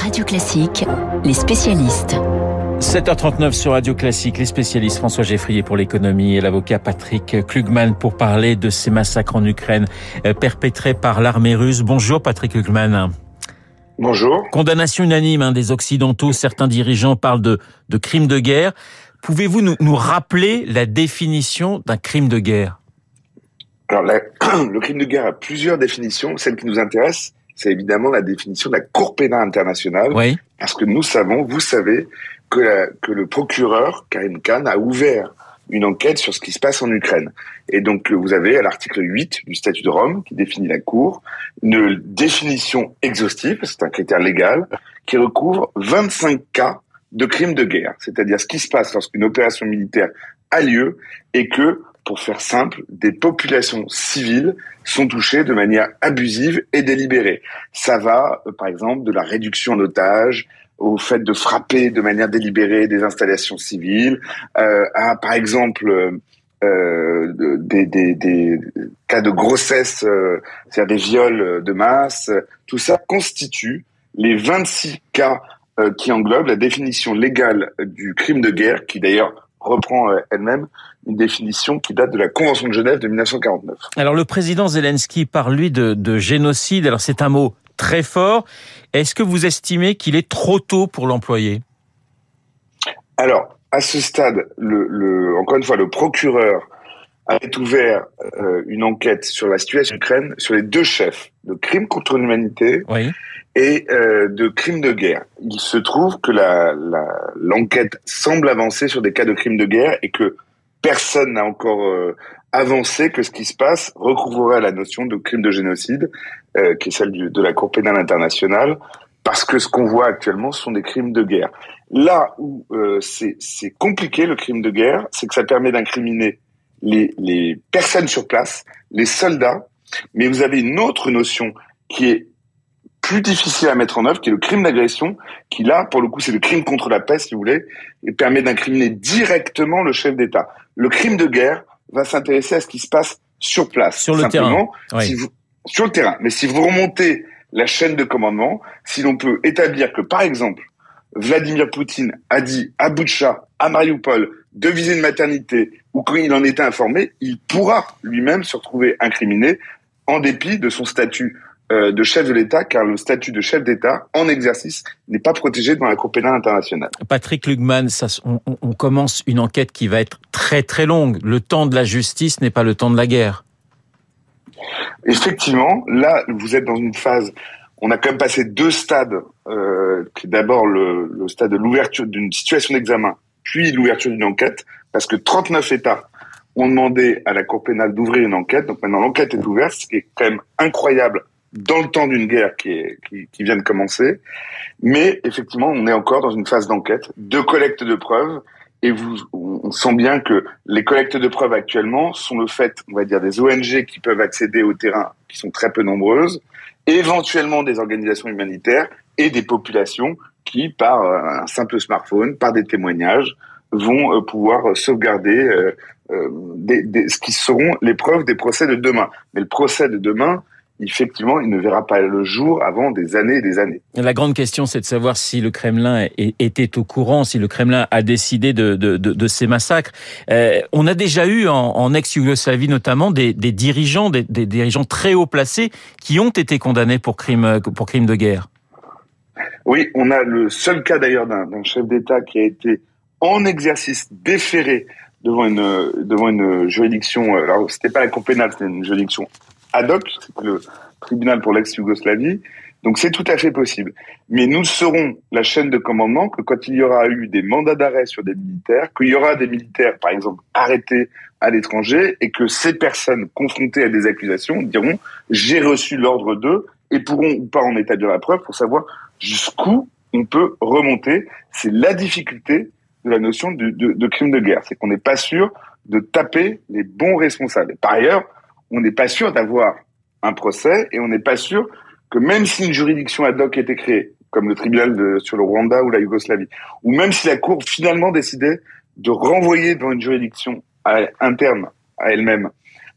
Radio Classique, les spécialistes. 7h39 sur Radio Classique, les spécialistes François Geffrier pour l'économie et l'avocat Patrick Klugman pour parler de ces massacres en Ukraine euh, perpétrés par l'armée russe. Bonjour Patrick Klugman. Bonjour. Condamnation unanime hein, des Occidentaux, certains dirigeants parlent de, de crimes de guerre. Pouvez-vous nous, nous rappeler la définition d'un crime de guerre? Alors le crime de guerre a plusieurs définitions. Celle qui nous intéresse, c'est évidemment la définition de la Cour pénale internationale. Oui. Parce que nous savons, vous savez, que, la, que le procureur, Karim Khan, a ouvert une enquête sur ce qui se passe en Ukraine. Et donc, vous avez à l'article 8 du statut de Rome, qui définit la Cour, une définition exhaustive, c'est un critère légal, qui recouvre 25 cas de crimes de guerre. C'est-à-dire ce qui se passe lorsqu'une opération militaire a lieu et que pour faire simple, des populations civiles sont touchées de manière abusive et délibérée. Ça va, euh, par exemple, de la réduction d'otages au fait de frapper de manière délibérée des installations civiles, euh, à, par exemple, euh, des, des, des, cas de grossesse, euh, c'est-à-dire des viols de masse. Tout ça constitue les 26 cas euh, qui englobent la définition légale du crime de guerre, qui d'ailleurs reprend euh, elle-même une définition qui date de la Convention de Genève de 1949. Alors le président Zelensky parle lui de, de génocide. Alors c'est un mot très fort. Est-ce que vous estimez qu'il est trop tôt pour l'employer? Alors à ce stade, le, le, encore une fois, le procureur avait ouvert euh, une enquête sur la situation en Ukraine sur les deux chefs de crimes contre l'humanité oui. et euh, de crimes de guerre. Il se trouve que l'enquête la, semble avancer sur des cas de crimes de guerre et que personne n'a encore euh, avancé que ce qui se passe recouvrerait la notion de crime de génocide, euh, qui est celle du, de la Cour pénale internationale, parce que ce qu'on voit actuellement sont des crimes de guerre. Là où euh, c'est compliqué le crime de guerre, c'est que ça permet d'incriminer les, les personnes sur place, les soldats, mais vous avez une autre notion qui est plus difficile à mettre en œuvre, qui est le crime d'agression, qui là, pour le coup, c'est le crime contre la paix, si vous voulez, et permet d'incriminer directement le chef d'État. Le crime de guerre va s'intéresser à ce qui se passe sur place. Sur le terrain. Oui. Si vous, sur le terrain. Mais si vous remontez la chaîne de commandement, si l'on peut établir que, par exemple, Vladimir Poutine a dit à Boutcha, à Mariupol, de viser une maternité, ou quand il en était informé, il pourra lui-même se retrouver incriminé en dépit de son statut euh, de chef de l'État, car le statut de chef d'État en exercice n'est pas protégé dans la Cour pénale internationale. Patrick Lugman, ça, on, on, commence une enquête qui va être très très longue. Le temps de la justice n'est pas le temps de la guerre. Effectivement, là, vous êtes dans une phase. On a quand même passé deux stades. Euh, d'abord le, stade de l'ouverture d'une situation d'examen, puis l'ouverture d'une enquête, parce que 39 États ont demandé à la Cour pénale d'ouvrir une enquête. Donc maintenant, l'enquête est ouverte, ce qui est quand même incroyable dans le temps d'une guerre qui, vient de commencer. Mais effectivement, on est encore dans une phase d'enquête, de collecte de preuves. Et vous, on sent bien que les collectes de preuves actuellement sont le fait, on va dire, des ONG qui peuvent accéder au terrain, qui sont très peu nombreuses, éventuellement des organisations humanitaires et des populations qui, par un simple smartphone, par des témoignages, vont pouvoir sauvegarder euh, euh, des, des, ce qui seront les preuves des procès de demain. Mais le procès de demain, effectivement, il ne verra pas le jour avant des années et des années. La grande question, c'est de savoir si le Kremlin était au courant, si le Kremlin a décidé de, de, de, de ces massacres. Euh, on a déjà eu en, en ex-Yougoslavie notamment des, des dirigeants, des, des, dirigeants très haut placés qui ont été condamnés pour crimes pour crimes de guerre. Oui, on a le seul cas d'ailleurs d'un chef d'État qui a été en exercice déféré devant une devant une juridiction. Alors c'était pas la Cour pénale, c'était une juridiction ad hoc, le tribunal pour l'ex-Yougoslavie. Donc c'est tout à fait possible. Mais nous serons la chaîne de commandement que quand il y aura eu des mandats d'arrêt sur des militaires, qu'il y aura des militaires, par exemple, arrêtés à l'étranger, et que ces personnes confrontées à des accusations diront j'ai reçu l'ordre d'eux et pourront ou pas en établir la preuve pour savoir jusqu'où on peut remonter. C'est la difficulté de la notion de, crime de guerre, c'est qu'on n'est pas sûr de taper les bons responsables. Par ailleurs, on n'est pas sûr d'avoir un procès et on n'est pas sûr que même si une juridiction ad hoc était créée, comme le tribunal sur le Rwanda ou la Yougoslavie, ou même si la Cour finalement décidait de renvoyer devant une juridiction interne à elle-même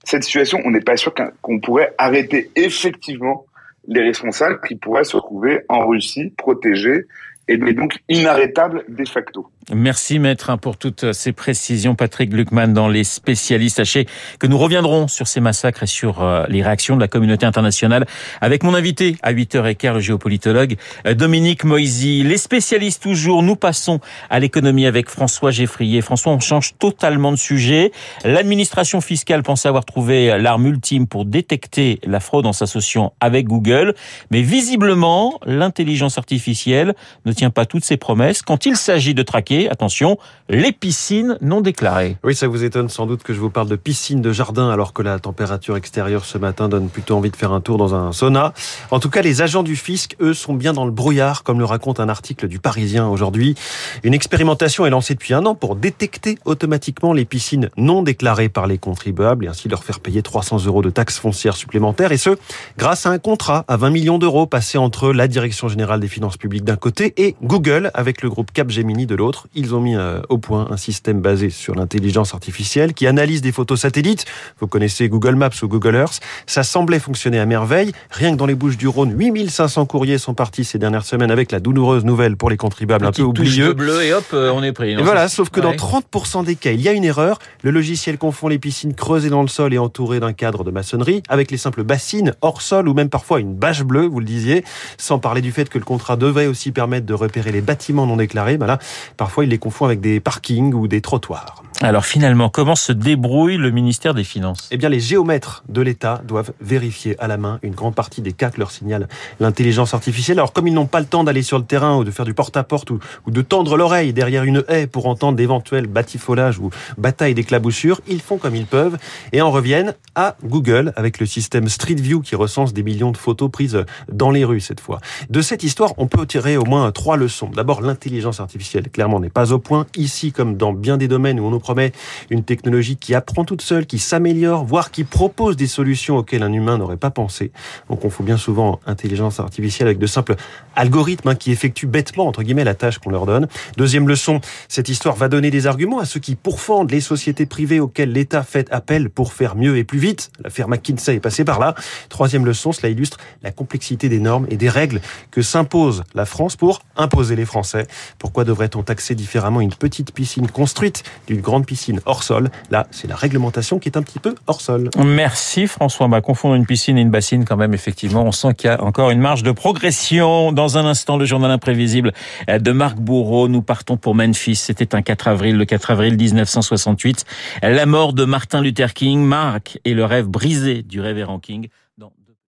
cette situation, on n'est pas sûr qu'on pourrait arrêter effectivement les responsables qui pourraient se retrouver en Russie, protégés et donc inarrêtables de facto. Merci maître hein, pour toutes ces précisions. Patrick Gluckman dans les spécialistes. Sachez que nous reviendrons sur ces massacres et sur euh, les réactions de la communauté internationale avec mon invité à 8h15, le géopolitologue euh, Dominique Moisy. Les spécialistes toujours, nous passons à l'économie avec François Geffrier. François, on change totalement de sujet. L'administration fiscale pense avoir trouvé l'arme ultime pour détecter la fraude en s'associant avec Google. Mais visiblement, l'intelligence artificielle ne tient pas toutes ses promesses quand il s'agit de traquer attention, les piscines non déclarées. Oui, ça vous étonne sans doute que je vous parle de piscines de jardin alors que la température extérieure ce matin donne plutôt envie de faire un tour dans un sauna. En tout cas, les agents du fisc, eux, sont bien dans le brouillard, comme le raconte un article du Parisien aujourd'hui. Une expérimentation est lancée depuis un an pour détecter automatiquement les piscines non déclarées par les contribuables et ainsi leur faire payer 300 euros de taxes foncières supplémentaires et ce, grâce à un contrat à 20 millions d'euros passé entre la Direction Générale des Finances Publiques d'un côté et Google avec le groupe Capgemini de l'autre ils ont mis euh, au point un système basé sur l'intelligence artificielle qui analyse des photos satellites. Vous connaissez Google Maps ou Google Earth. Ça semblait fonctionner à merveille. Rien que dans les Bouches du Rhône, 8500 courriers sont partis ces dernières semaines avec la douloureuse nouvelle pour les contribuables un peu oublieux. bleu et hop, euh, on est pris. et voilà, sauf que dans 30% des cas, il y a une erreur. Le logiciel confond les piscines creusées dans le sol et entourées d'un cadre de maçonnerie avec les simples bassines hors sol ou même parfois une bâche bleue, vous le disiez, sans parler du fait que le contrat devait aussi permettre de repérer les bâtiments non déclarés. Ben là, parfois il les confond avec des parkings ou des trottoirs. Alors finalement, comment se débrouille le ministère des Finances? Eh bien, les géomètres de l'État doivent vérifier à la main une grande partie des cas que leur signale l'intelligence artificielle. Alors comme ils n'ont pas le temps d'aller sur le terrain ou de faire du porte-à-porte ou, de tendre l'oreille derrière une haie pour entendre d'éventuels batifolages ou batailles d'éclaboussures, ils font comme ils peuvent et en reviennent à Google avec le système Street View qui recense des millions de photos prises dans les rues cette fois. De cette histoire, on peut tirer au moins trois leçons. D'abord, l'intelligence artificielle, clairement, n'est pas au point. Ici, comme dans bien des domaines où on nous promet une technologie qui apprend toute seule, qui s'améliore, voire qui propose des solutions auxquelles un humain n'aurait pas pensé. Donc on fout bien souvent intelligence artificielle avec de simples algorithmes hein, qui effectuent bêtement, entre guillemets, la tâche qu'on leur donne. Deuxième leçon, cette histoire va donner des arguments à ceux qui pourfendent les sociétés privées auxquelles l'État fait appel pour faire mieux et plus vite. L'affaire McKinsey est passée par là. Troisième leçon, cela illustre la complexité des normes et des règles que s'impose la France pour imposer les Français. Pourquoi devrait-on taxer différemment une petite piscine construite d'une grande piscine hors sol. Là, c'est la réglementation qui est un petit peu hors sol. Merci François. Bah, confondre une piscine et une bassine, quand même, effectivement, on sent qu'il y a encore une marge de progression. Dans un instant, le journal imprévisible de Marc Bourreau. Nous partons pour Memphis. C'était un 4 avril, le 4 avril 1968. La mort de Martin Luther King, Marc et le rêve brisé du révérend King.